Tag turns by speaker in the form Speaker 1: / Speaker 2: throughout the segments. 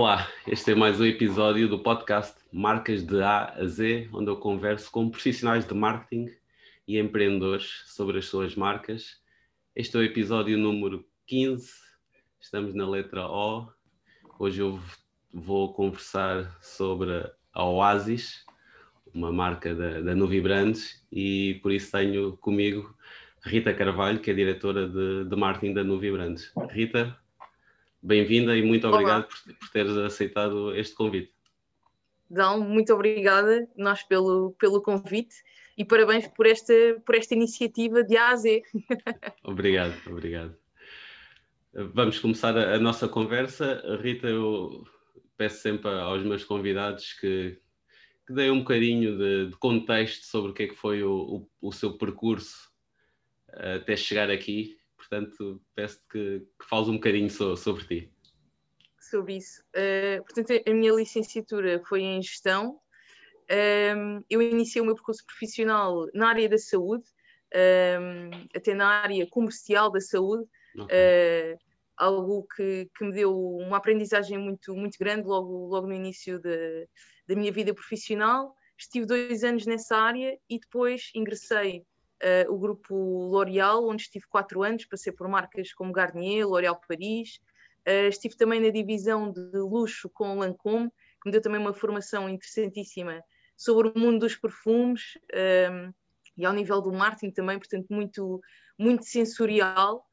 Speaker 1: Olá, este é mais um episódio do podcast Marcas de A a Z, onde eu converso com profissionais de marketing e empreendedores sobre as suas marcas. Este é o episódio número 15, estamos na letra O. Hoje eu vou conversar sobre a Oasis, uma marca da, da Nuvi Brands, e por isso tenho comigo Rita Carvalho, que é diretora de, de marketing da Nuvi Brands. Rita, bem-vinda e muito obrigado por, por, teres aceitado este convite.
Speaker 2: Dão, muito obrigada nós pelo, pelo convite e parabéns por esta, por esta iniciativa de A a Z.
Speaker 1: obrigado, obrigado. Vamos começar a, a nossa conversa. Rita, eu peço sempre aos meus convidados que, que deem um bocadinho de, de, contexto sobre o que é que foi o, o, o seu percurso até chegar aqui. Portanto, peço-te que, que fales um bocadinho so, sobre ti.
Speaker 2: Sobre isso. Uh, portanto, a minha licenciatura foi em gestão. Um, ehm, eu iniciei o meu percurso profissional na área da saúde, um, ehm, até na área comercial da saúde. Okay. Uh, algo que, que, me deu uma aprendizagem muito, muito grande logo, logo no início de, da minha vida profissional. Estive dois anos nessa área e depois ingressei uh, o grupo L'Oréal, onde estive quatro anos, passei por marcas como Garnier, L'Oréal Paris. Uh, estive também na divisão de luxo com Lancôme, que me deu também uma formação interessantíssima sobre o mundo dos perfumes um, ehm, e ao nível do marketing também, portanto, muito, muito sensorial.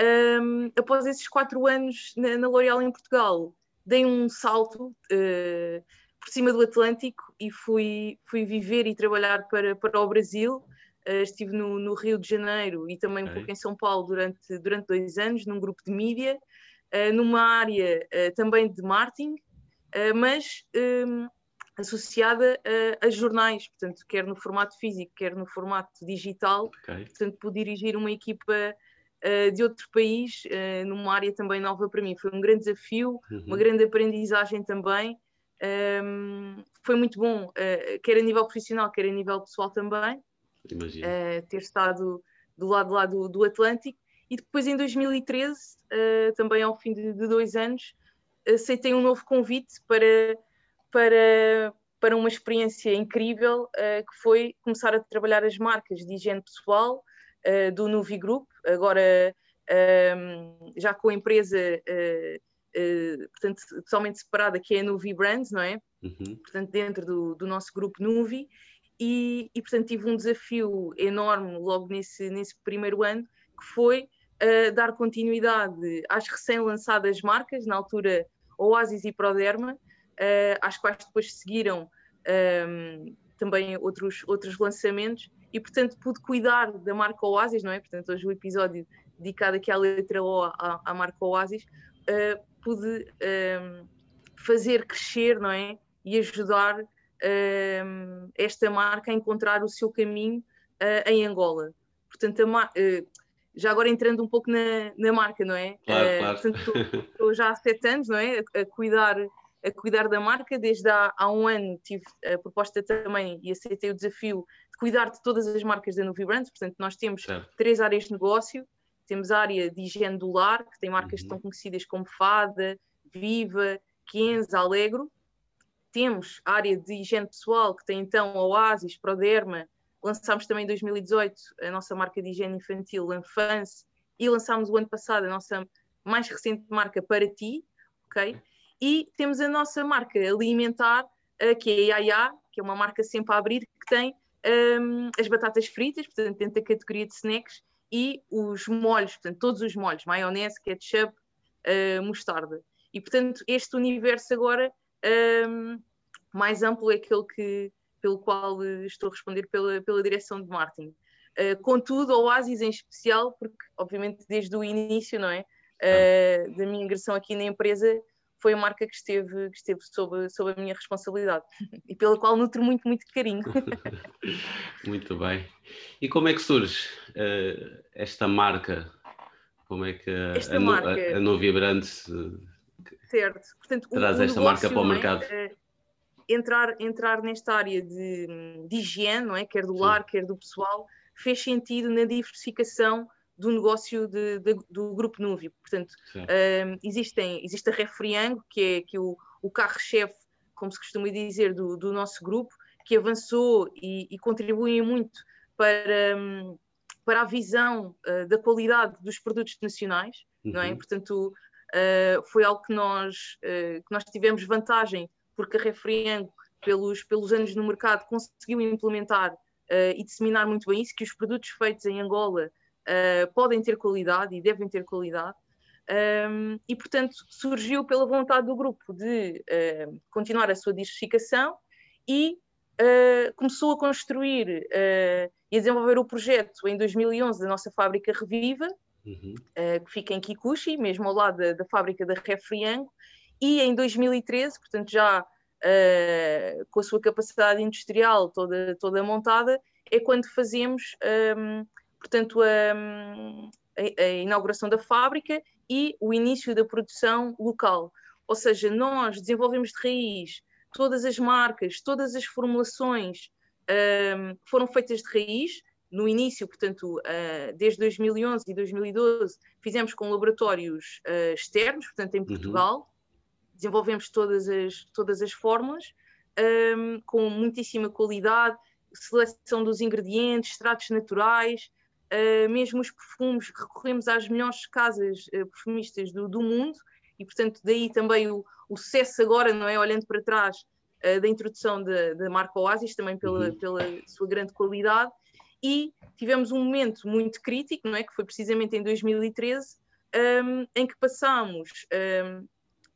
Speaker 2: Um, ehm, após esses quatro anos na, na L'Oréal em Portugal, dei um salto uh, por cima do Atlântico e fui, fui viver e trabalhar para, para o Brasil, estive no, no, Rio de Janeiro e também um pouco em São Paulo durante, durante dois anos, num grupo de mídia, uh, numa área uh, também de marketing, mas um, associada a, a, jornais, portanto, quer no formato físico, quer no formato digital. Okay. Portanto, pude dirigir uma equipa de outro país, numa área também nova para mim. Foi um grande desafio, uhum. uma grande aprendizagem também. Um, foi muito bom, quer a nível profissional, quer a nível pessoal também uh, ter estado do lado lá do, do, Atlântico. E depois, em 2013, uh, eh, também ao fim de, de, dois anos, aceitei um novo convite para, para, para uma experiência incrível, uh, que foi começar a trabalhar as marcas de higiene pessoal do Nuvi Group, agora um, já com a empresa Uh, portanto, totalmente separada, que é a Nuvi Brands, não é? Uhum. Portanto, dentro do, do nosso grupo Nuvi, e, e, portanto tive um desafio enorme logo nesse, nesse primeiro ano, que foi uh, dar continuidade às recém-lançadas marcas, na altura Oasis e Proderma, uh, às quais depois seguiram um, ehm, também outros, outros lançamentos, e portanto pude cuidar da marca Oasis, não é? Portanto, hoje o episódio dedicado aqui à letra O, à, à marca Oasis, uh, pude um, ehm, fazer crescer, não é? E ajudar uh, esta marca a encontrar o seu caminho uh, em Angola. Portanto, uh, já agora entrando um pouco na, na marca, não é?
Speaker 1: Claro, claro.
Speaker 2: Portanto, estou já há sete anos, não é? A, a, cuidar, a cuidar da marca. Desde há, há um ano tive a proposta também e aceitei o desafio de cuidar de todas as marcas da Nuvi Brands. Portanto, nós temos três áreas de negócio. Temos a área de higiene do lar, que tem marcas uhum. tão conhecidas como Fada, Viva, Kenza, Alegro temos a área de higiene pessoal, que tem então a Oasis, Proderma, lançámos também em 2018 a nossa marca de higiene infantil, L'Enfance, e lançámos o ano passado a nossa mais recente marca Para Ti, ok? E temos a nossa marca alimentar, uh, que é a Iaia, que é uma marca sempre a abrir, que tem um, as batatas fritas, portanto, dentro da categoria de snacks, e os molhos, portanto, todos os molhos, maionese, ketchup, uh, mostarda. E, portanto, este universo agora um, mais amplo é aquele que, pelo qual eh, estou a responder pela, pela direção de marketing. Uh, contudo, a Oasis em especial, porque obviamente desde o início, não é? Uh, da minha ingressão aqui na empresa, foi a marca que esteve, que esteve sob, sob a minha responsabilidade e pela qual nutro muito, muito carinho.
Speaker 1: muito bem. E como é que surge uh, esta marca? Como é que a, a, a Brands
Speaker 2: certo.
Speaker 1: Portanto, traz esta marca para o é? mercado? É,
Speaker 2: entrar, entrar nesta área de, de higiene, não é? quer do lar, Sim. quer do pessoal, fez sentido na diversificação do negócio de, de, do Grupo Núvio. Portanto, um, existem, existe a Refriango, que é, que é o, o carro-chefe, como se costuma dizer, do, do nosso grupo, que avançou e, e contribui muito para, um, para a visão uh, da qualidade dos produtos nacionais, uhum. não é? Uhum. Portanto, uh, foi algo que nós, uh, que nós tivemos vantagem, porque a Refriango, pelos, pelos anos no mercado, conseguiu implementar e disseminar muito bem isso, que os produtos feitos em Angola uh, podem ter qualidade e devem ter qualidade. Um, e, portanto, surgiu pela vontade do grupo de uh, continuar a sua diversificação e uh, começou a construir uh, e a desenvolver o projeto em 2011 da nossa fábrica Reviva, uhum. que fica em Kikuchi, mesmo ao lado da, da fábrica da Refriango, e em 2013, portanto, já com a sua capacidade industrial toda, toda montada, é quando fazemos. Um, portanto, a, a, inauguração da fábrica e o início da produção local. Ou seja, nós desenvolvemos de raiz todas as marcas, todas as formulações um, foram feitas de raiz. No início, portanto, uh, desde 2011 e 2012, fizemos com laboratórios uh, externos, portanto, em uhum. Portugal. Uhum. Desenvolvemos todas as, todas as fórmulas um, com muitíssima qualidade, seleção dos ingredientes, extratos naturais, uh, mesmo os perfumes, recorremos às melhores casas uh, perfumistas do, do, mundo e, portanto, daí também o, o sucesso agora, não é? Olhando para trás da introdução da marca Oasis, também pela, uhum. pela sua grande qualidade. E tivemos um momento muito crítico, não é? Que foi precisamente em 2013, um, em que passámos, um,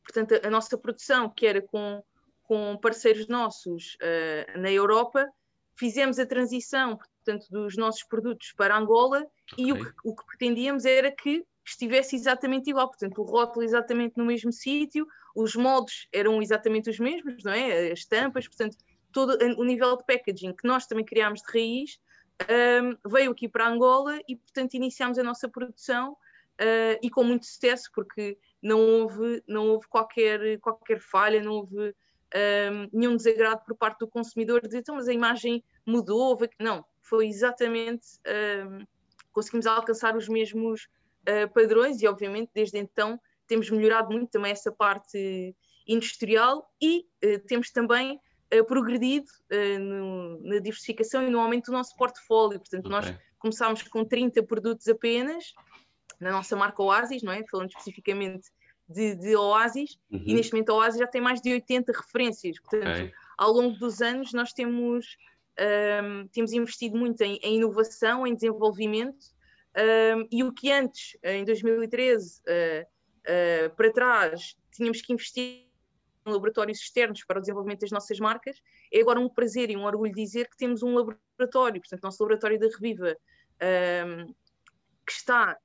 Speaker 2: portanto, a, nossa produção, que era com, com parceiros nossos na Europa, fizemos a transição, portanto, dos nossos produtos para Angola okay. e o que, o que pretendíamos era que estivesse exatamente igual, portanto, o rótulo exatamente no mesmo sítio, os moldes eram exatamente os mesmos, não é? As tampas, portanto, todo o nível de packaging que nós também criámos de raiz um, veio aqui para Angola e, portanto, iniciámos a nossa produção uh, e com muito sucesso, porque não houve, não houve qualquer, qualquer falha, não houve um, nenhum desagrado por parte do consumidor dizer, então, mas a imagem mudou, não, foi exatamente um, conseguimos alcançar os mesmos uh, padrões e obviamente desde então temos melhorado muito também essa parte industrial e uh, temos também progredido no, na diversificação e no aumento do nosso portfólio. Portanto, okay. nós começámos com 30 produtos apenas na nossa marca Oasis, não é? Falando especificamente de, de Oasis, uhum. e neste momento a Oasis já tem mais de 80 referências. Portanto, okay. ao longo dos anos nós temos um, temos investido muito em, em inovação, em desenvolvimento, um, e o que antes, em 2013, uh, uh, para trás, tínhamos que investir laboratórios externos para o desenvolvimento das nossas marcas, é agora um prazer e um orgulho dizer que temos um laboratório, portanto, nosso laboratório da Reviva, um, que está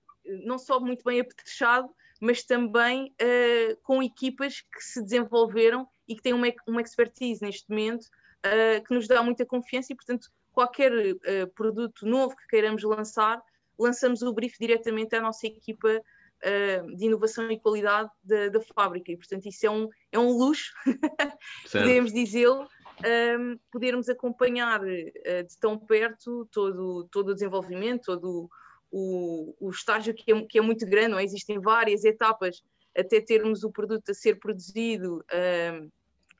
Speaker 2: não só muito bem apetrechado, mas também uh, com equipas que se desenvolveram e que têm uma, uma expertise neste momento uh, que nos dá muita confiança e, portanto, qualquer uh, produto novo que queiramos lançar, lançamos o brief diretamente à nossa equipa de inovação e qualidade da, da, fábrica. E, portanto, isso é um, é um luxo, podemos dizê-lo, um, podermos acompanhar de tão perto todo, todo o desenvolvimento, todo o, o estágio que é, que é muito grande, não é? existem várias etapas até termos o produto a ser produzido um,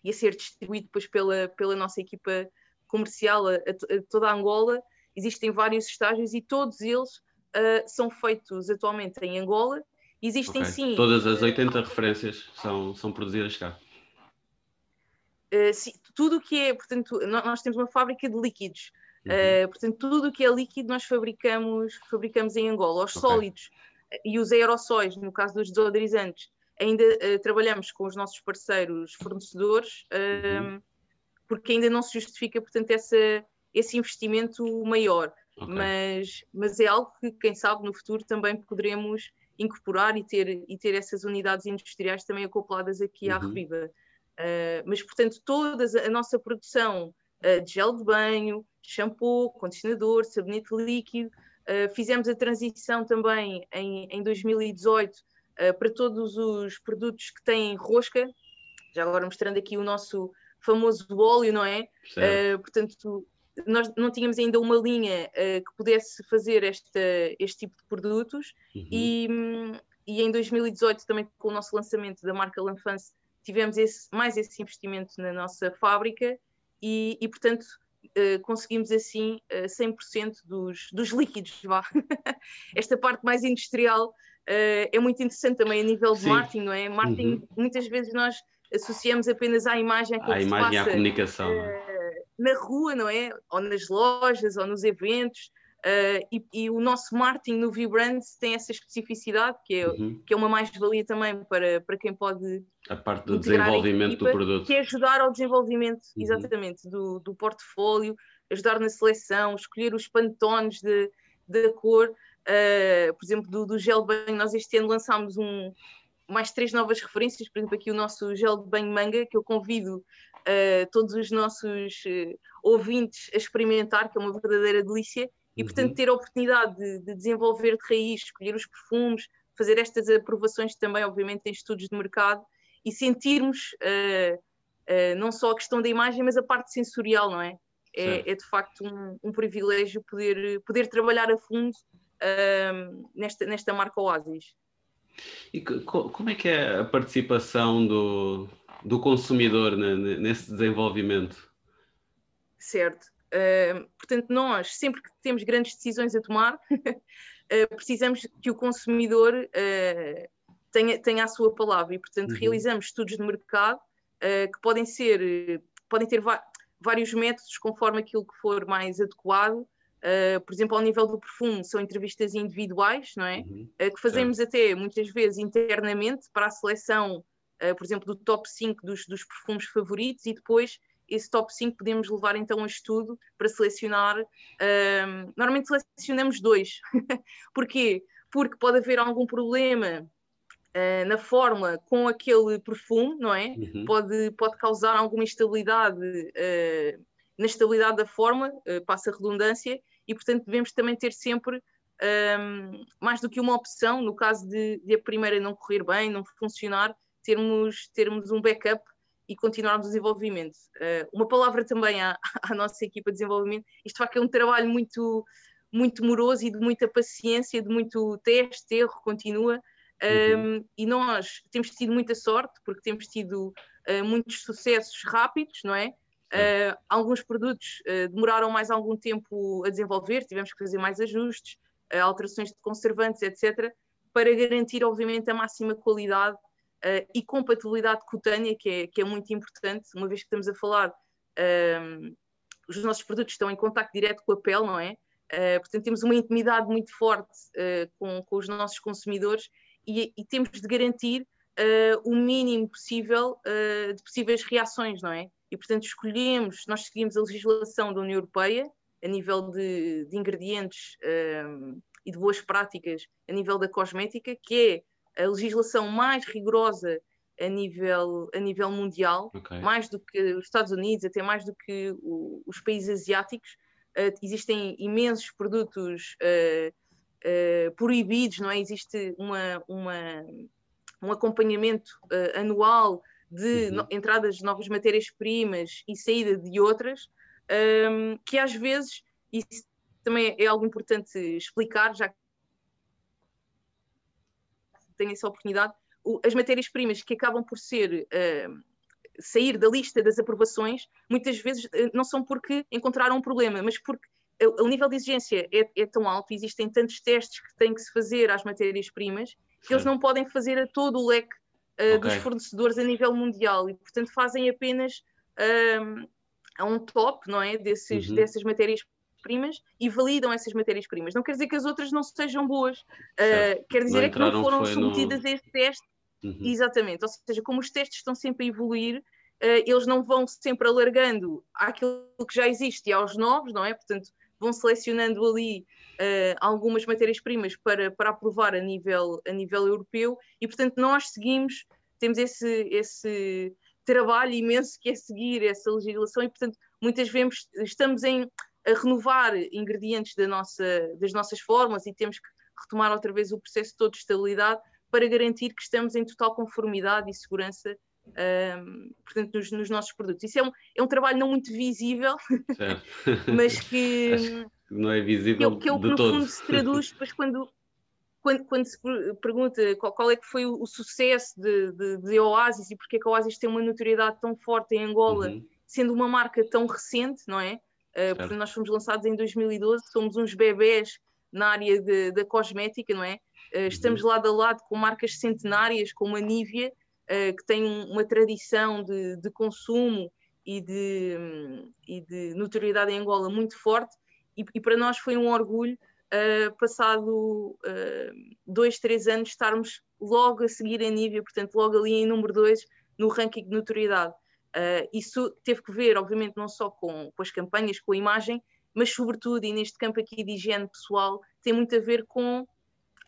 Speaker 2: e a ser distribuído depois pela, pela nossa equipa comercial a, a toda a Angola. Existem vários estágios e todos eles uh, são feitos atualmente em Angola. Existem okay. sim.
Speaker 1: Todas as 80 referências são, são produzidas cá.
Speaker 2: Uh, sim, tudo o que é, portanto, nós temos uma fábrica de líquidos. Uhum. Uh, portanto, tudo o que é líquido nós fabricamos, fabricamos em Angola. Os okay. sólidos e os aerossóis, no caso dos desodorizantes, ainda uh, trabalhamos com os nossos parceiros fornecedores, uhum. porque ainda não se justifica, portanto, essa, esse investimento maior. Okay. Mas, mas é algo que, quem sabe, no futuro também poderemos incorporar e ter, e ter essas unidades industriais também acopladas aqui uhum. à Reviva. Uh, mas, portanto, toda a nossa produção uh, de gel de banho, shampoo, condicionador, sabonete líquido, uh, fizemos a transição também em, em 2018 uh, para todos os produtos que têm rosca, já agora mostrando aqui o nosso famoso óleo, não é? Portanto, nós não tínhamos ainda uma linha uh, que pudesse fazer esta, este tipo de produtos uhum. e, e em 2018 também com o nosso lançamento da marca Lanfance tivemos esse, mais esse investimento na nossa fábrica e, e portanto uh, conseguimos assim uh, 100% dos, dos líquidos, vá. Esta parte mais industrial é muito interessante também a nível de Sim. marketing, não é? Marketing, uhum. muitas vezes nós associamos apenas à imagem
Speaker 1: à imagem e à comunicação.
Speaker 2: Na rua, não é? Ou nas lojas, ou nos eventos. Uh, e, e, o nosso marketing no Vibrance tem essa especificidade, que é, uhum. que é uma mais-valia também para, para quem pode.
Speaker 1: A parte do desenvolvimento equipa, do produto.
Speaker 2: Que é ajudar ao desenvolvimento, uhum. exatamente, do, do portfólio, ajudar na seleção, escolher os pantones de cor. Uh, por exemplo, do, do gel banho, nós este ano lançámos um, mais três novas referências, por exemplo, aqui o nosso gel de banho manga, que eu convido uh, todos os nossos uh, ouvintes a experimentar, que é uma verdadeira delícia, e uhum. portanto ter a oportunidade de, de, desenvolver de raiz, escolher os perfumes, fazer estas aprovações também, obviamente, em estudos de mercado e sentirmos uh, não só a questão da imagem, mas a parte sensorial, não é? É, é, de facto um, um, privilégio poder, poder trabalhar a fundo nesta, nesta marca Oasis.
Speaker 1: E como é que é a participação do, do consumidor nesse desenvolvimento?
Speaker 2: Certo. Uh, portanto, nós, sempre que temos grandes decisões a tomar, uh, precisamos que o consumidor uh, tenha, tenha a sua palavra e, portanto, uhum. realizamos estudos de mercado que podem ser, podem ter vários métodos conforme aquilo que for mais adequado Uh, por exemplo, ao nível do perfume, são entrevistas individuais, não é? Uhum, uh, que fazemos certo. até muitas vezes internamente para a seleção, uh, por exemplo, do top 5 dos, dos, perfumes favoritos e depois esse top 5 podemos levar então a estudo para selecionar. normalmente selecionamos dois. Porquê? Porque pode haver algum problema na fórmula com aquele perfume, não é? Uhum. Pode, pode causar alguma instabilidade na estabilidade da forma, passa a redundância, e, portanto, devemos também ter sempre um, mais do que uma opção, no caso de, de, a primeira não correr bem, não funcionar, termos, termos um backup e continuarmos o desenvolvimento. Uh, uma palavra também à, à, nossa equipa de desenvolvimento, isto de facto é um trabalho muito, muito moroso e de muita paciência, de muito teste, erro, continua, um, uhum. e nós temos tido muita sorte, porque temos tido uh, muitos sucessos rápidos, não é? Uh, alguns produtos uh, demoraram mais algum tempo a desenvolver, tivemos que fazer mais ajustes, uh, alterações de conservantes, etc., para garantir, obviamente, a máxima qualidade e compatibilidade cutânea, que é, que é muito importante, uma vez que estamos a falar, os nossos produtos estão em contato direto com a pele, não é? portanto, temos uma intimidade muito forte com, com, os nossos consumidores e, e temos de garantir o mínimo possível de possíveis reações, não é? E, portanto, escolhemos, nós seguimos a legislação da União Europeia a nível de, de ingredientes um, e de boas práticas a nível da cosmética, que é a legislação mais rigorosa a nível, a nível mundial, okay. mais do que os Estados Unidos, até mais do que o, os países asiáticos. Uh, existem imensos produtos uh, uh, proibidos, não é? Existe uma, uma um acompanhamento anual de uhum. no, entradas de novas matérias-primas e saída de outras, um, que às vezes, isso também é algo importante explicar, já que tenho essa oportunidade, o, as matérias-primas que acabam por ser. Uh, sair da lista das aprovações, muitas vezes uh, não são porque encontraram um problema, mas porque o nível de exigência é, é, tão alto, existem tantos testes que têm que se fazer às matérias-primas, que eles não podem fazer a todo o leque okay. dos fornecedores a nível mundial e, portanto, fazem apenas um, a um top, não é, desses, uhum. dessas matérias-primas e validam essas matérias-primas. Não quer dizer que as outras não sejam boas, uh, quer dizer não é que não foram submetidas no... a esse teste. Uhum. Exatamente, ou seja, como os testes estão sempre a evoluir, uh, eles não vão sempre alargando àquilo que já existe e aos novos, não é? Portanto, vão selecionando ali uh, algumas matérias-primas para, para aprovar a nível, a nível europeu e, portanto, nós seguimos, temos esse, esse trabalho imenso que é seguir essa legislação e, portanto, muitas vezes estamos em, a renovar ingredientes da nossa, das nossas formas e temos que retomar outra vez o processo todo de estabilidade para garantir que estamos em total conformidade e segurança um, portanto, nos, nos, nossos produtos. Isso é um, é um trabalho não muito visível, mas que
Speaker 1: não é visível
Speaker 2: que, é, que, é o que no todo. fundo se traduz depois quando, quando, quando se pergunta qual, qual, é que foi o, o sucesso de, de, de, Oasis e porque é que a Oasis tem uma notoriedade tão forte em Angola, uhum. sendo uma marca tão recente, não é? Uh, porque nós fomos lançados em 2012, somos uns bebés na área de, da cosmética, não é? Uh, estamos uhum. lado a lado com marcas centenárias como a Nivea, uh, que tem uma tradição de, de consumo e de, e de, notoriedade em Angola muito forte, e, e para nós foi um orgulho, uh, passado dois, três anos, estarmos logo a seguir a Nivea, portanto, logo ali em número dois no ranking de notoriedade. isso teve que ver, obviamente, não só com, com as campanhas, com a imagem, mas sobretudo, e neste campo aqui de higiene pessoal, tem muito a ver com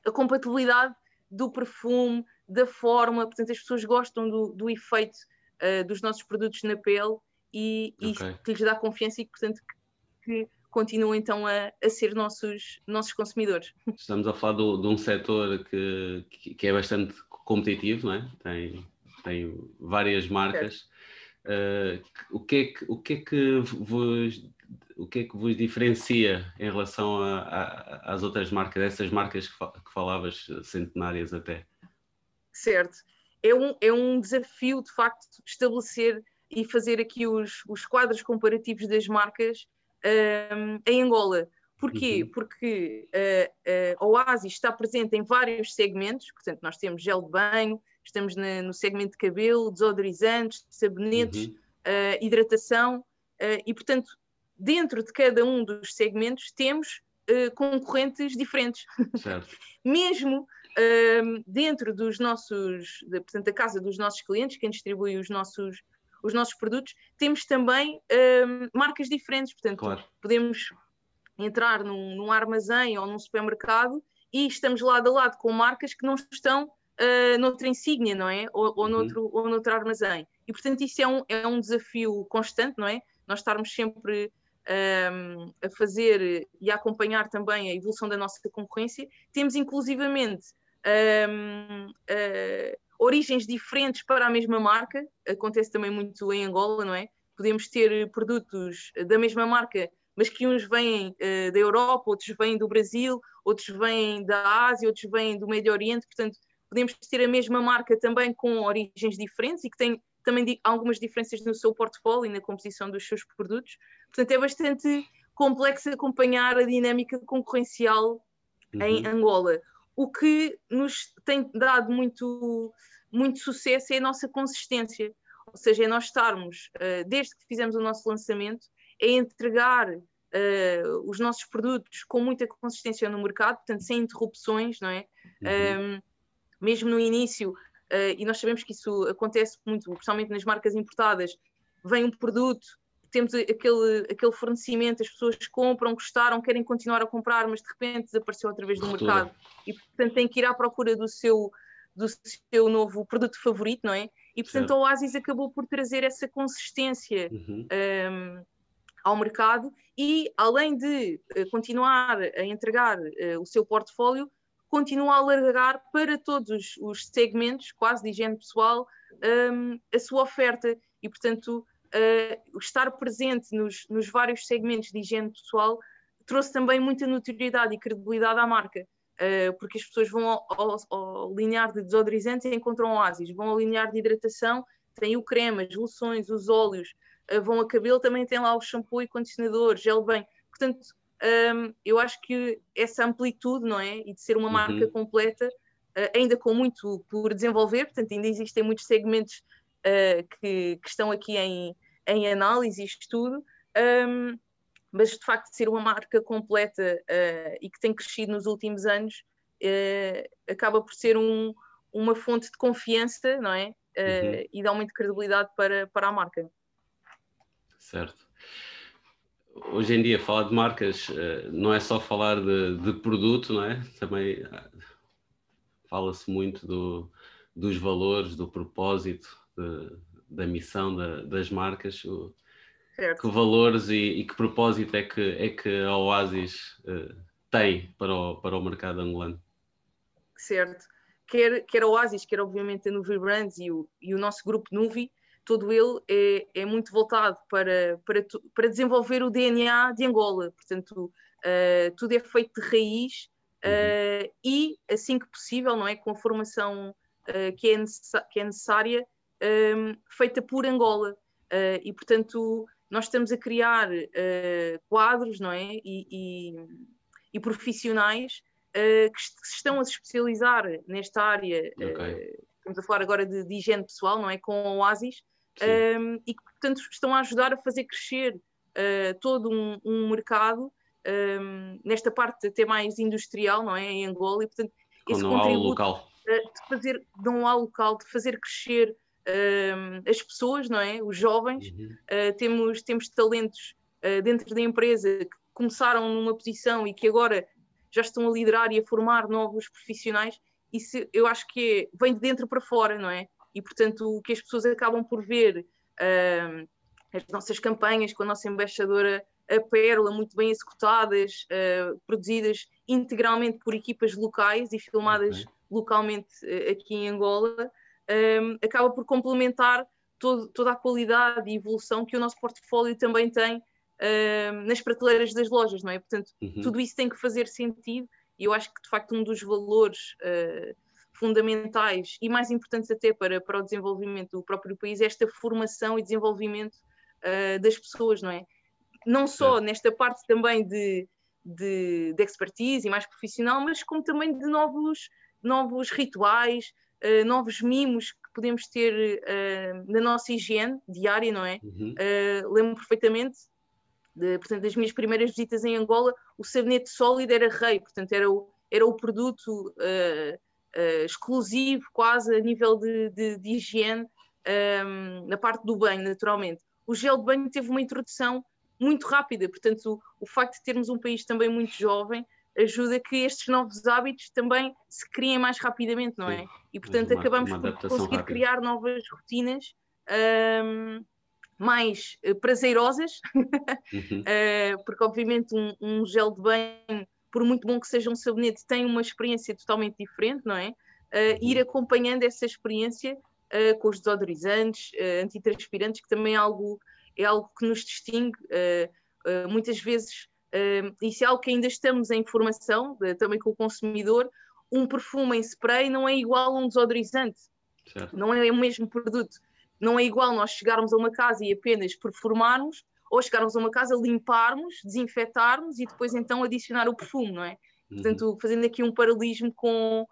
Speaker 2: a compatibilidade do perfume, da forma, portanto as pessoas gostam do, do efeito uh, dos nossos produtos na pele e, okay. que lhes dá confiança e portanto que, que continuam então a, a, ser nossos, nossos consumidores.
Speaker 1: Estamos a falar do, de um setor que, que, é bastante competitivo, não é? tem, tem várias marcas. Uh, o, que é que, o que é que vos o que é que vos diferencia em relação a, a, às outras marcas, essas marcas que, que falavas, centenárias até?
Speaker 2: Certo. É um, é um desafio, de facto, estabelecer e fazer aqui os, os quadros comparativos das marcas um, em Angola. Porquê? Uhum. Porque uh, uh, a Oasis está presente em vários segmentos, portanto, nós temos gel de banho, estamos na, no segmento de cabelo, desodorizantes, sabonetes, uhum. uh, hidratação, e portanto, dentro de cada um dos segmentos temos uh, concorrentes diferentes. Mesmo uh, dentro dos nossos, de, portanto, da casa dos nossos clientes, quem distribui os nossos, os nossos produtos, temos também uh, marcas diferentes. Portanto, claro. podemos entrar num, num, armazém ou num supermercado e estamos lado a lado com marcas que não estão uh, noutra insígnia, não é? Ou, ou, uhum. noutro, ou noutro armazém. E, portanto, isso é um, é um desafio constante, não é? Nós estarmos sempre um, a fazer e a acompanhar também a evolução da nossa concorrência. Temos inclusivamente um, uh, ah, origens diferentes para a mesma marca, acontece também muito em Angola, não é? Podemos ter produtos da mesma marca, mas que uns vêm uh, da Europa, outros vêm do Brasil, outros vêm da Ásia, outros vêm do Médio Oriente, portanto, podemos ter a mesma marca também com origens diferentes e que tem também algumas diferenças no seu portfólio e na composição dos seus produtos. Portanto, é bastante complexo acompanhar a dinâmica concorrencial uhum. em Angola. O que nos tem dado muito, muito sucesso é a nossa consistência, ou seja, é nós estarmos, uh, desde que fizemos o nosso lançamento, é entregar uh, os nossos produtos com muita consistência no mercado, portanto, sem interrupções, não é? Uhum. Um, mesmo no início, uh, e nós sabemos que isso acontece muito, principalmente nas marcas importadas, vem um produto, temos aquele, aquele fornecimento, as pessoas compram, gostaram, querem continuar a comprar, mas de repente desapareceu outra vez do mercado e portanto têm que ir à procura do seu, do seu novo produto favorito, não é? E portanto certo. a Oasis acabou por trazer essa consistência uhum. um, ao mercado e além de uh, continuar a entregar uh, o seu portfólio, continua a alargar para todos os segmentos, quase de higiene pessoal, um, a sua oferta. E, portanto, uh, estar presente nos, nos, vários segmentos de higiene pessoal trouxe também muita notoriedade e credibilidade à marca. Uh, porque as pessoas vão ao, ao, ao linear de desodorizantes e encontram oásis, vão ao linear de hidratação, tem o creme, as loções, os óleos, uh, vão a cabelo, também tem lá o shampoo e condicionador, gel bem. Portanto, um, eu acho que essa amplitude, não é? E de ser uma marca uhum. completa, uh, ainda com muito por desenvolver, portanto, ainda existem muitos segmentos uh, que, que, estão aqui em, em análise e estudo, um, mas de facto, ser uma marca completa uh, e que tem crescido nos últimos anos acaba por ser um, uma fonte de confiança, não é? Uhum. E dá muita credibilidade para, para a marca.
Speaker 1: Certo hoje em dia falar de marcas não é só falar de, de produto, não é? Também fala-se muito do, dos valores, do propósito, de, da missão da, das marcas. O, que valores e, e, que propósito é que, é que a Oasis uh, tem para o, para o mercado angolano?
Speaker 2: Certo. quer, quer a Oasis, quer obviamente a Nuvi Brands e o, e o nosso grupo Nuvi, todo ele é, é muito voltado para, para, para desenvolver o DNA de Angola. Portanto, uh, tudo é feito de raiz uh, e, assim que possível, não é? Com a formação que, é que é necessária, um, feita por Angola. e, portanto, nós estamos a criar quadros, não é? E, e, e profissionais que se estão a se especializar nesta área. Okay. estamos a falar agora de, de higiene pessoal, não é? Com a Oasis, um, e que, portanto, estão a ajudar a fazer crescer uh, todo um, um mercado um, nesta parte até mais industrial, não é? Em Angola, e portanto,
Speaker 1: Com esse contributo local.
Speaker 2: Uh, de fazer, de um local, de fazer crescer as pessoas, não é? Os jovens, uhum. uh, temos, temos talentos dentro da empresa que começaram numa posição e que agora já estão a liderar e a formar novos profissionais. Isso eu acho que é, vem de dentro para fora, não é? e, portanto, o que as pessoas acabam por ver as nossas campanhas com a nossa embaixadora a Pérola, muito bem executadas, uh, produzidas integralmente por equipas locais e filmadas okay. localmente uh, aqui em Angola, um, acaba por complementar todo, toda a qualidade e evolução que o nosso portfólio também tem uh, nas prateleiras das lojas, não é? Portanto, uhum. tudo isso tem que fazer sentido e eu acho que, de facto, um dos valores uh, fundamentais e mais importantes até para, para o desenvolvimento do próprio país é esta formação e desenvolvimento uh, das pessoas, não é? Não só é. nesta parte também de, de, de, expertise e mais profissional, mas como também de novos, novos rituais, uh, novos mimos que podemos ter uh, na nossa higiene diária, não é? Uhum. lembro perfeitamente de, portanto, das minhas primeiras visitas em Angola, o sabonete sólido era rei, portanto, era o, era o produto uh, uh, exclusivo quase a nível de, de, de higiene um, ehm, na parte do banho, naturalmente. O gel de banho teve uma introdução muito rápida, portanto, o, o facto de termos um país também muito jovem ajuda que estes novos hábitos também se criem mais rapidamente, não é? Sim, e portanto uma, acabamos uma por conseguir rápida. criar novas rotinas um, mais uh, prazerosas, uhum. uh, porque obviamente um, um, gel de banho por muito bom que seja um sabonete, tem uma experiência totalmente diferente, não é? Uh, ir acompanhando essa experiência uh, com os desodorizantes, antitranspirantes, que também é algo, é algo que nos distingue. muitas vezes, isso é algo que ainda estamos em formação, também com o consumidor. Um perfume em spray não é igual a um desodorizante, certo. não é o mesmo produto. Não é igual nós chegarmos a uma casa e apenas perfumarmos ou chegarmos a uma casa, limparmos, desinfetarmos e depois então adicionar o perfume, não é? Uhum. Portanto, fazendo aqui um paralelismo com,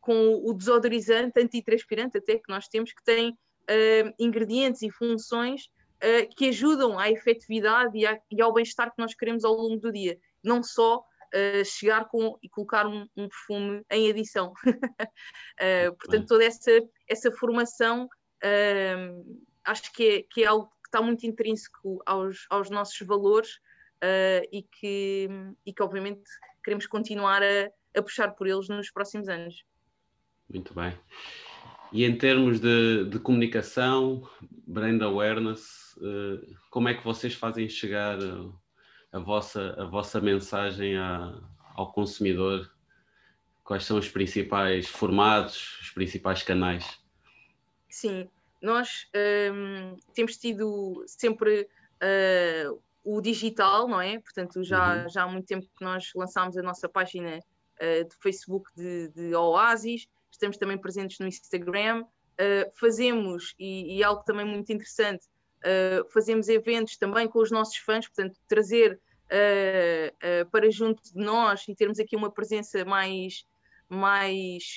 Speaker 2: com o desodorizante antitranspirante até que nós temos, que tem uh, ingredientes e funções uh, que ajudam à efetividade e, à, e ao bem-estar que nós queremos ao longo do dia. Não só uh, chegar com e colocar um, um perfume em adição. portanto, toda essa, essa formação acho que é, que é algo que está muito intrínseco aos, aos nossos valores uh, e, que, e que, obviamente, queremos continuar a, a puxar por eles nos próximos anos.
Speaker 1: Muito bem. E em termos de, de comunicação, brand awareness, uh, como é que vocês fazem chegar a, a vossa, a vossa mensagem a, ao consumidor? Quais são os principais formatos, os principais canais?
Speaker 2: Sim, nós um, temos tido sempre uh, o digital, não é? Portanto, já, uhum. já há muito tempo que nós lançámos a nossa página uh, de Facebook de, de Oasis, estamos também presentes no Instagram, uh, fazemos, e, e, algo também muito interessante, fazemos eventos também com os nossos fãs, portanto, trazer para junto de nós e termos aqui uma presença mais, mais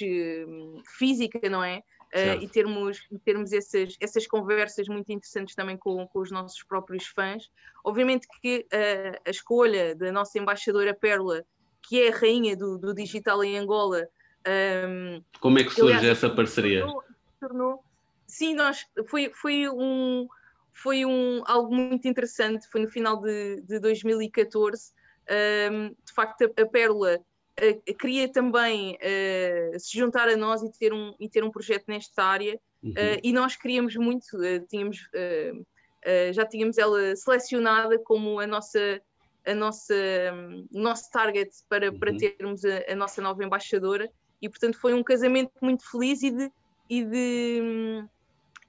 Speaker 2: física, não é? uh, e termos, termos essas, essas conversas muito interessantes também com, com os nossos próprios fãs. Obviamente que uh, a escolha da nossa embaixadora Pérola, que é a rainha do, do digital em Angola. Um,
Speaker 1: Como é que surge aliás, essa parceria?
Speaker 2: Tornou, tornou, sim, nós, foi, foi, um, foi um, algo muito interessante, foi no final de, de 2014. Um, de facto, a, a Pérola uh, queria também uh, se juntar a nós e ter um, e ter um projeto nesta área uhum. uh, e nós queríamos muito, tínhamos, já tínhamos ela selecionada como a nossa a nossa um, nosso target para, uhum. para termos a, a, nossa nova embaixadora e portanto foi um casamento muito feliz e de, e de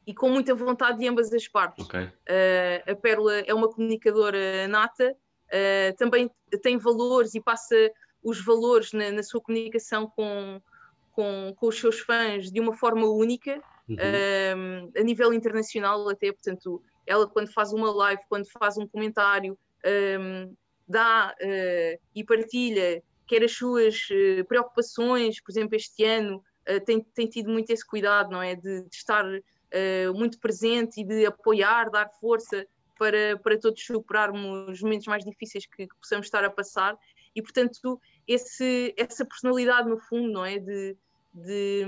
Speaker 2: e com muita vontade de ambas as partes.
Speaker 1: Okay.
Speaker 2: Uh, a Pérola é uma comunicadora nata, uh, também tem valores e passa os valores na, na sua comunicação com, com, com, os seus fãs de uma forma única, uhum. uh, a nível internacional até, portanto, ela quando faz uma live, quando faz um comentário, um, dá e partilha quer as suas preocupações, por exemplo, este ano tem, tem tido muito esse cuidado, não é, de, de estar uh, muito presente e de apoiar, dar força para, para todos superarmos os momentos mais difíceis que, que possamos estar a passar. E, portanto, esse, essa personalidade, no fundo, não é? De, de,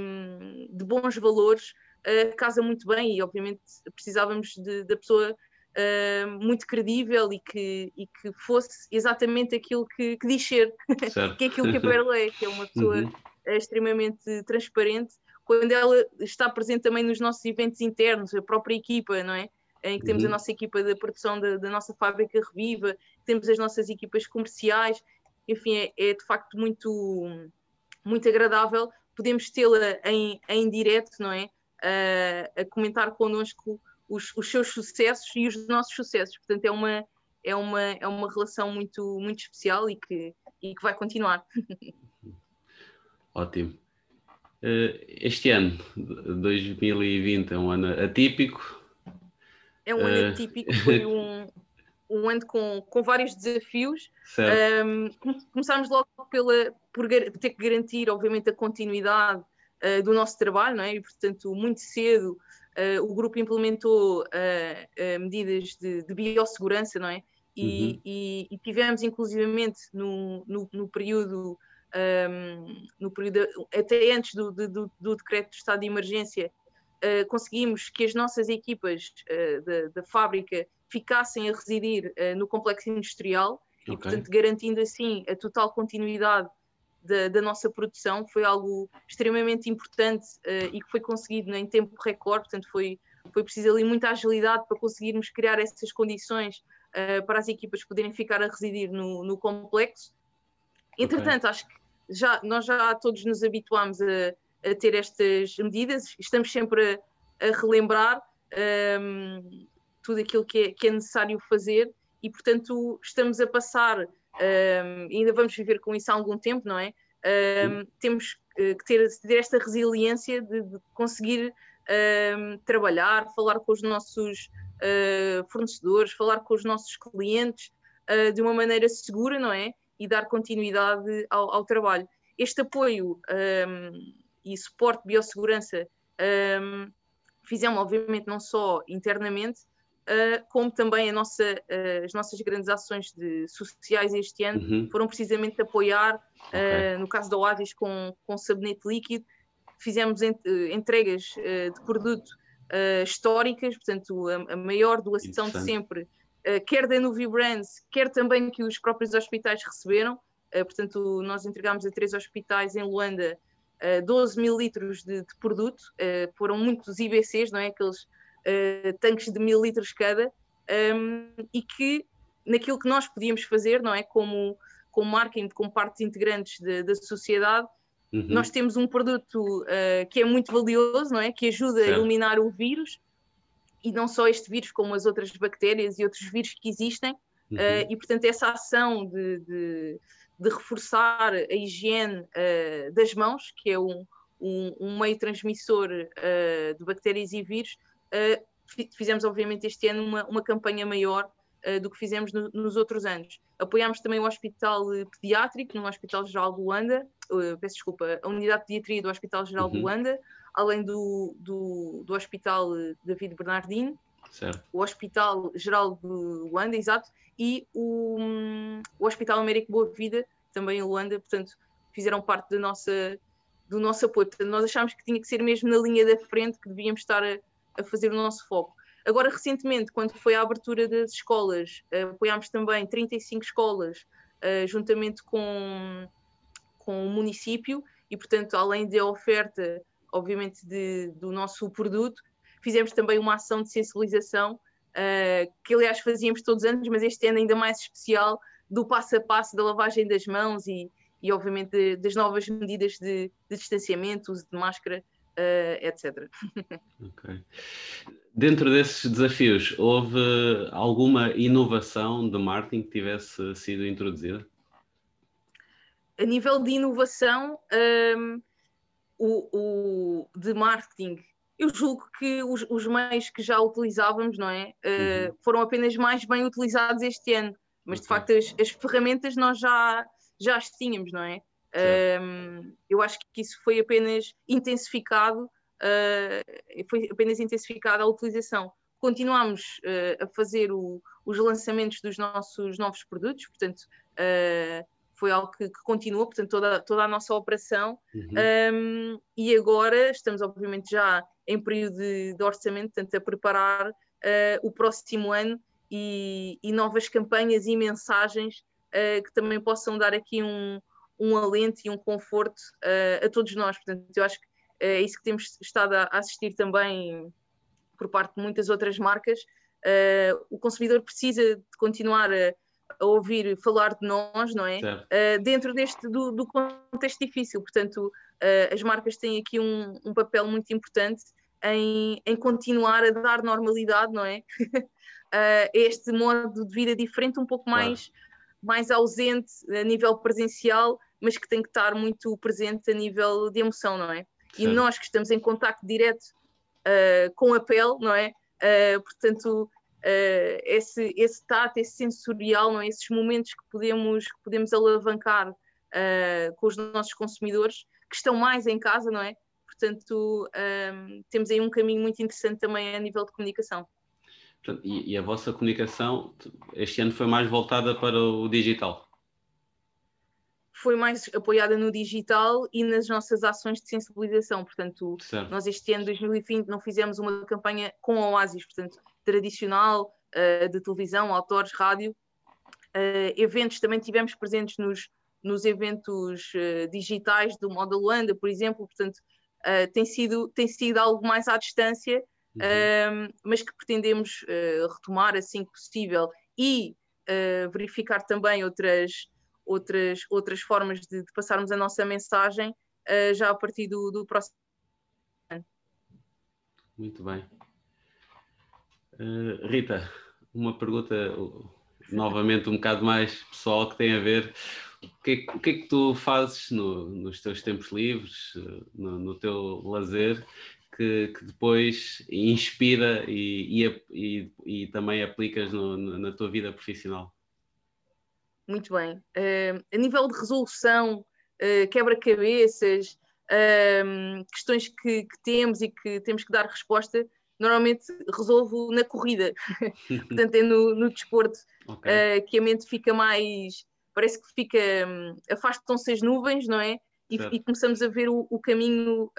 Speaker 2: de bons valores uh, casa muito bem e, obviamente, precisávamos da pessoa Uh, muito credível e que, e que fosse exatamente aquilo que, que diz ser, que é aquilo que a Perla é, que é uma pessoa uhum. extremamente transparente quando ela está presente também nos nossos eventos internos, a própria equipa, não é? Em que temos uhum. a nossa equipa da produção da, da, nossa fábrica Reviva, temos as nossas equipas comerciais, enfim, é, é de facto muito, muito agradável. Podemos tê-la em, em direto, não é? A, a comentar connosco os, os, seus sucessos e os nossos sucessos. Portanto, é uma, é uma, é uma relação muito, muito especial e que, e que vai continuar.
Speaker 1: Ótimo. Eh, este ano, 2020, é um ano atípico.
Speaker 2: É um ano uh... atípico, foi um, um ano com, com vários desafios. Um, começámos logo pela, por ter que garantir, obviamente, a continuidade uh, do nosso trabalho, não é? E, portanto, muito cedo uh, o grupo implementou medidas de, de, biossegurança, não é? E, uhum. e, e tivemos, inclusivamente, no, no, no período um, no período, até antes do, do, do, decreto de estado de emergência, uh, conseguimos que as nossas equipas uh, da, da, fábrica ficassem a residir uh, no complexo industrial okay. e, portanto, garantindo assim a total continuidade da, da nossa produção. Foi algo extremamente importante e que foi conseguido em tempo recorde, portanto, foi, foi preciso ali muita agilidade para conseguirmos criar essas condições para as equipas poderem ficar a residir no, no complexo. Entretanto, okay. acho que já, nós já todos nos habituámos a, a ter estas medidas, estamos sempre a, a relembrar um, tudo aquilo que é, que é, necessário fazer e, portanto, estamos a passar, um, ainda vamos viver com isso há algum tempo, não é? Um, temos que ter, ter, esta resiliência de, de conseguir trabalhar, falar com os nossos uh, fornecedores, falar com os nossos clientes uh, de uma maneira segura, não é? E dar continuidade ao, ao trabalho. Este apoio um, e suporte de biossegurança um, fizemos, obviamente, não só internamente, uh, como também nossa, uh, as nossas grandes ações de, sociais este ano uhum. foram precisamente apoiar, okay. uh, no caso da Oasis, com, com sabonete líquido, fizemos ent entregas de produto históricas, portanto, a, a maior doação de sempre eh, quer da Nuvi Brands, quer também que os próprios hospitais receberam. Uh, portanto, nós entregámos a três hospitais em Luanda 12 eh, mil litros de, de produto, foram muitos IBCs, não é? Aqueles tanques de mil litros cada, e que naquilo que nós podíamos fazer, não é? Como, como marketing, como partes integrantes de, da sociedade, Uhum. Nós temos um produto que é muito valioso, não é? Que ajuda certo. a eliminar o vírus, e não só este vírus, como as outras bactérias e outros vírus que existem, uhum. uh, e portanto essa ação de, de, de reforçar a higiene uh, das mãos, que é um, um, um meio transmissor uh, de bactérias e vírus, fizemos obviamente este ano uma, uma campanha maior do que fizemos no, nos outros anos. Apoiámos também o Hospital Pediátrico, no Hospital Geral de Luanda, peço desculpa, a Unidade de Pediatria do Hospital Geral uhum. de Luanda, além do, do, do Hospital David Bernardino, certo. o Hospital Geral de Luanda, exato, e o, o Hospital Américo Boa Vida, também em Luanda, portanto, fizeram parte da nossa, do nosso apoio. Portanto, nós achámos que tinha que ser mesmo na linha da frente que devíamos estar a, a fazer o nosso foco. Agora, recentemente, quando foi a abertura das escolas, apoiámos também 35 escolas, uh, juntamente com, com o município, e, portanto, além da oferta obviamente, de, do nosso produto. Fizemos também uma ação de sensibilização, uh, que aliás fazíamos todos os anos, mas este ano ainda mais especial, do passo a passo da lavagem das mãos e, e obviamente de, das novas medidas de, de, distanciamento, uso de máscara, uh, etc.
Speaker 1: Ok. Dentro desses desafios, houve alguma inovação de marketing que tivesse sido introduzida?
Speaker 2: A nível de inovação, um, o, o, de marketing, eu julgo que os, os, meios que já utilizávamos, não é? Uh, uhum. Foram apenas mais bem utilizados este ano, mas okay. de facto as, as, ferramentas nós já, já as tínhamos, não é? Um, eu acho que isso foi apenas intensificado, uh, foi apenas intensificada a utilização. Continuamos uh, a fazer o, os lançamentos dos nossos novos produtos, portanto, uh, foi algo que, que, continuou, portanto, toda, toda a nossa operação. Uhum. Um, e agora estamos, obviamente, já em período de, de orçamento, portanto, a preparar o próximo ano e, e, novas campanhas e mensagens que também possam dar aqui um, um alento e um conforto uh, a todos nós. Portanto, eu acho que é isso que temos estado a assistir também por parte de muitas outras marcas. Uh, o consumidor precisa de continuar a, ouvir falar de nós, não é? Uh, dentro deste do, do, contexto difícil. Portanto, uh, as marcas têm aqui um, um papel muito importante em, em, continuar a dar normalidade, não é? a este modo de vida diferente, um pouco mais, claro. mais ausente a nível presencial, mas que tem que estar muito presente a nível de emoção, não é? E nós que estamos em contacto direto uh, com a pele, não é? Uh, portanto, uh, esse, esse tato, esse sensorial, não é? esses momentos que podemos, que podemos alavancar com os nossos consumidores que estão mais em casa, não é? Portanto, temos aí um caminho muito interessante também a nível de comunicação.
Speaker 1: E, e a vossa comunicação este ano foi mais voltada para o digital?
Speaker 2: Foi mais apoiada no digital e nas nossas ações de sensibilização. Portanto, certo. nós este ano, 2020, não fizemos uma campanha com a Oasis, portanto, tradicional, uh, de televisão, autores, rádio. Uh, eventos também tivemos presentes nos, nos eventos uh, digitais do Moda Luanda, por exemplo, portanto, tem, sido, tem sido algo mais à distância, uhum. mas que pretendemos retomar assim que possível e verificar também outras outras, outras formas de, de passarmos a nossa mensagem uh, já a partir do, do próximo ano.
Speaker 1: Muito bem. Uh, Rita, uma pergunta novamente um bocado mais pessoal que tem a ver. O que, é, o que é que tu fazes no, nos teus tempos livres, eh, no, no teu lazer, que, que, depois inspira e, e, e, e também aplicas no, na tua vida profissional?
Speaker 2: Muito bem. Uh, a nível de resolução, uh, quebra-cabeças, uh, questões que, que, temos e que temos que dar resposta, normalmente resolvo na corrida. Portanto, é no, no desporto okay. Eh, que a mente fica mais. Parece que fica. Um, Afastam-se as nuvens, não é? E, e, começamos a ver o, o caminho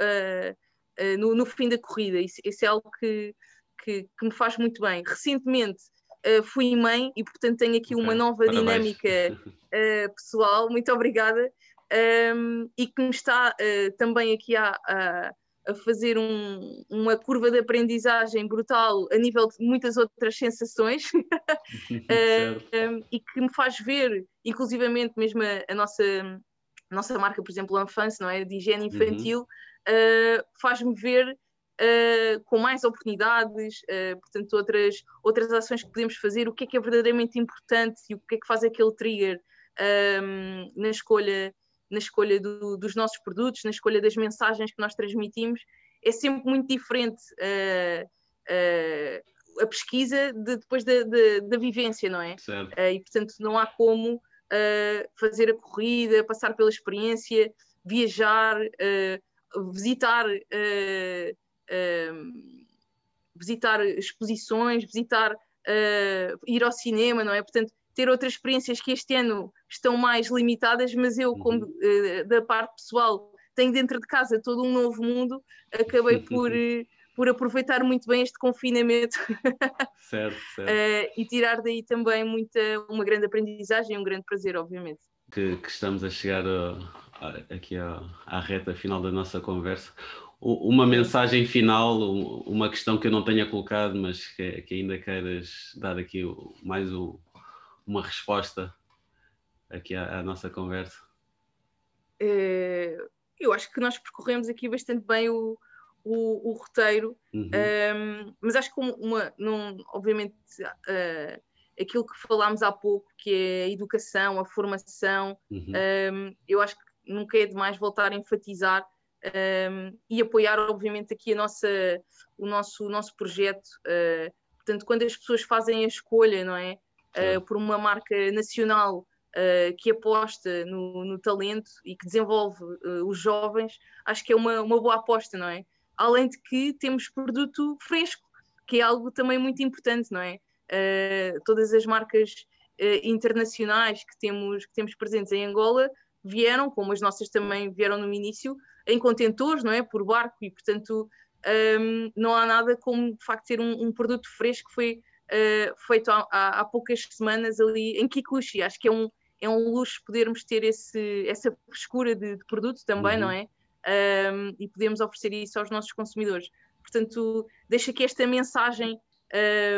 Speaker 2: no, no, fim da corrida. Isso, isso é algo que, que, que me faz muito bem. Recentemente uh, fui mãe e, portanto, tenho aqui okay. uma nova Parabéns. dinâmica uh, pessoal. Muito obrigada. Um, ehm, e que me está uh, também aqui a, a, a fazer um, uma curva de aprendizagem brutal a nível de muitas outras sensações um, ehm, e que me faz ver, inclusivamente mesmo a, a nossa, nossa marca, por exemplo, a Anfance, não é? de higiene uhum. infantil, uhum. faz-me ver uh, com mais oportunidades, uh, portanto, outras, outras ações que podemos fazer, o que é que é verdadeiramente importante e o que é que faz aquele trigger um, ehm, na escolha, na escolha do, dos nossos produtos, na escolha das mensagens que nós transmitimos, é sempre muito diferente. Uh, a pesquisa de, depois da, da, da, vivência, não é? E portanto não há como fazer a corrida, passar pela experiência, viajar, uh, visitar visitar exposições, visitar, uh, ir ao cinema, não é? Portanto, ter outras experiências que este ano estão mais limitadas, mas eu, como uh, da parte pessoal, tenho dentro de casa todo um novo mundo, acabei por, por aproveitar muito bem este confinamento
Speaker 1: certo, certo.
Speaker 2: e tirar daí também muita, uma grande aprendizagem e um grande prazer, obviamente.
Speaker 1: Que, que estamos a chegar a, a, aqui à, à reta final da nossa conversa uma mensagem final, uma questão que eu não tenha colocado, mas que, que ainda queiras dar aqui mais uma resposta aqui à, à, nossa conversa?
Speaker 2: acho que nós percorremos aqui bastante bem o, o, o roteiro, uhum. um, mas acho que uma, não, obviamente, uh, aquilo que falámos há pouco, que é a educação, a formação, uhum. um, eu acho que nunca é demais voltar a enfatizar um, e apoiar, obviamente, aqui a nossa, o, nosso, o nosso projeto. Uh, portanto, quando as pessoas fazem a escolha, não é? Uh, por uma marca nacional uh, que aposta no, no, talento e que desenvolve os jovens, acho que é uma, uma boa aposta, não é? além de que temos produto fresco, que é algo também muito importante, não é? Todas as marcas internacionais que temos, que temos presentes em Angola vieram, como as nossas também vieram no início, em contentores, não é? Por barco, e portanto um, não há nada como de facto ter um, um produto fresco que foi uh, feito há, há, poucas semanas ali em Kikuchi. Acho que é um, é um luxo podermos ter esse, essa frescura de, de produto também, uhum. não é? um, e podemos oferecer isso aos nossos consumidores. Portanto, deixa aqui esta mensagem,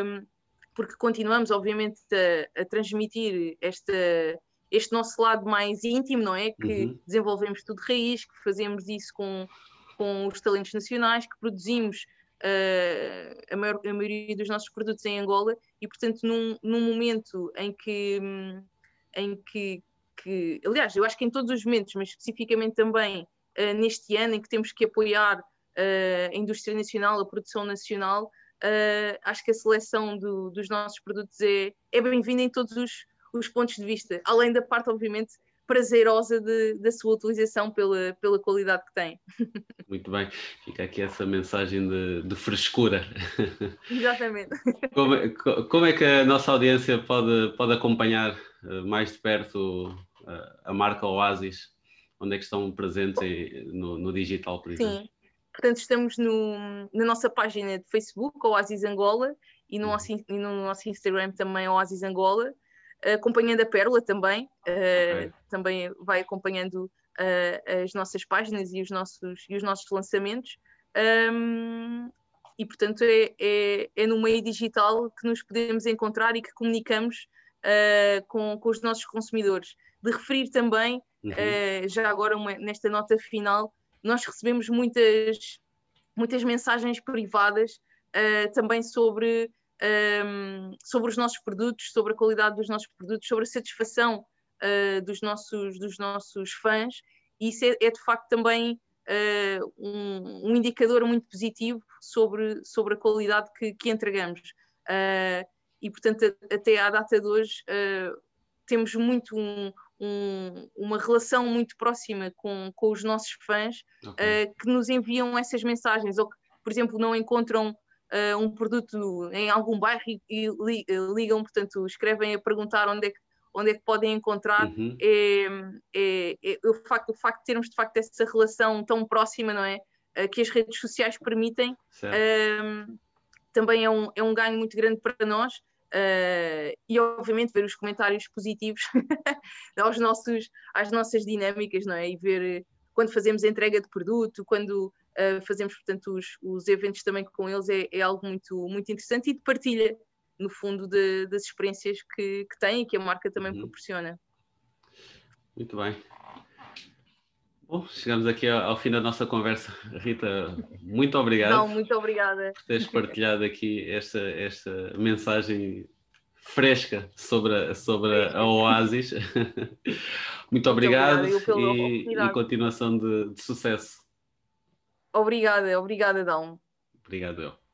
Speaker 2: um, porque continuamos, obviamente, a, a transmitir esta, este nosso lado mais íntimo, não é? Que uhum. desenvolvemos tudo de raiz, que fazemos isso com, com os talentos nacionais, que produzimos uh, a, maior, a, maioria dos nossos produtos em Angola e, portanto, num, num momento em que, em que, que, aliás, eu acho que em todos os momentos, mas especificamente também uh, neste ano em que temos que apoiar uh, a indústria nacional, a produção nacional, acho que a seleção do, dos nossos produtos é, é bem-vinda em todos os, os, pontos de vista, além da parte, obviamente, prazerosa de, da sua utilização pela, pela qualidade que tem.
Speaker 1: Muito bem, fica aqui essa mensagem de, de frescura.
Speaker 2: Exatamente.
Speaker 1: Como, é, como, é que a nossa audiência pode, pode acompanhar mais de perto a marca Oasis onde é que estão presentes no, no digital, por exemplo? Sim,
Speaker 2: portanto estamos no, na nossa página de Facebook, Oasis Angola, e no, uhum. nosso, e no nosso Instagram também, Oasis Angola, acompanhando a Pérola também, uh, okay. também vai acompanhando uh, as nossas páginas e os nossos, e os nossos lançamentos. Um, e portanto é, é, é, no meio digital que nos podemos encontrar e que comunicamos uh, com, com os nossos consumidores. De referir também Uhum. Uh, já agora, uma, nesta nota final, nós recebemos muitas, muitas mensagens privadas uh, também sobre, um, sobre os nossos produtos, sobre a qualidade dos nossos produtos, sobre a satisfação uh, dos, nossos, dos nossos fãs, e isso é, é de facto também um, um, indicador muito positivo sobre, sobre a qualidade que, que entregamos. e, portanto, até à data de hoje, temos muito um, um, uma relação muito próxima com, com os nossos fãs okay. uh, que nos enviam essas mensagens ou que, por exemplo, não encontram uh, um produto em algum bairro e, e li, uh, ligam, portanto, escrevem a perguntar onde é que, onde é que podem encontrar. Uhum. É, é, é, o, facto, o facto de termos, de facto, essa relação tão próxima, não é? que as redes sociais permitem, também é um, é um ganho muito grande para nós. Uh, e obviamente ver os comentários positivos aos nossos, às nossas dinâmicas, não é? E ver quando fazemos entrega de produto, quando uh, fazemos, portanto, os, os, eventos também com eles, é, é, algo muito, muito interessante e de partilha, no fundo, de, das experiências que, que têm e que a marca também uhum. proporciona.
Speaker 1: Muito bem. Bom, chegamos aqui ao, fim da nossa conversa. Rita, muito obrigado.
Speaker 2: Não, muito obrigada.
Speaker 1: Por teres partilhado aqui esta, esta mensagem fresca sobre a, sobre a Oasis. muito, muito obrigado e, e, continuação de, de sucesso.
Speaker 2: Obrigada, obrigada, Dão.
Speaker 1: Obrigado, eu.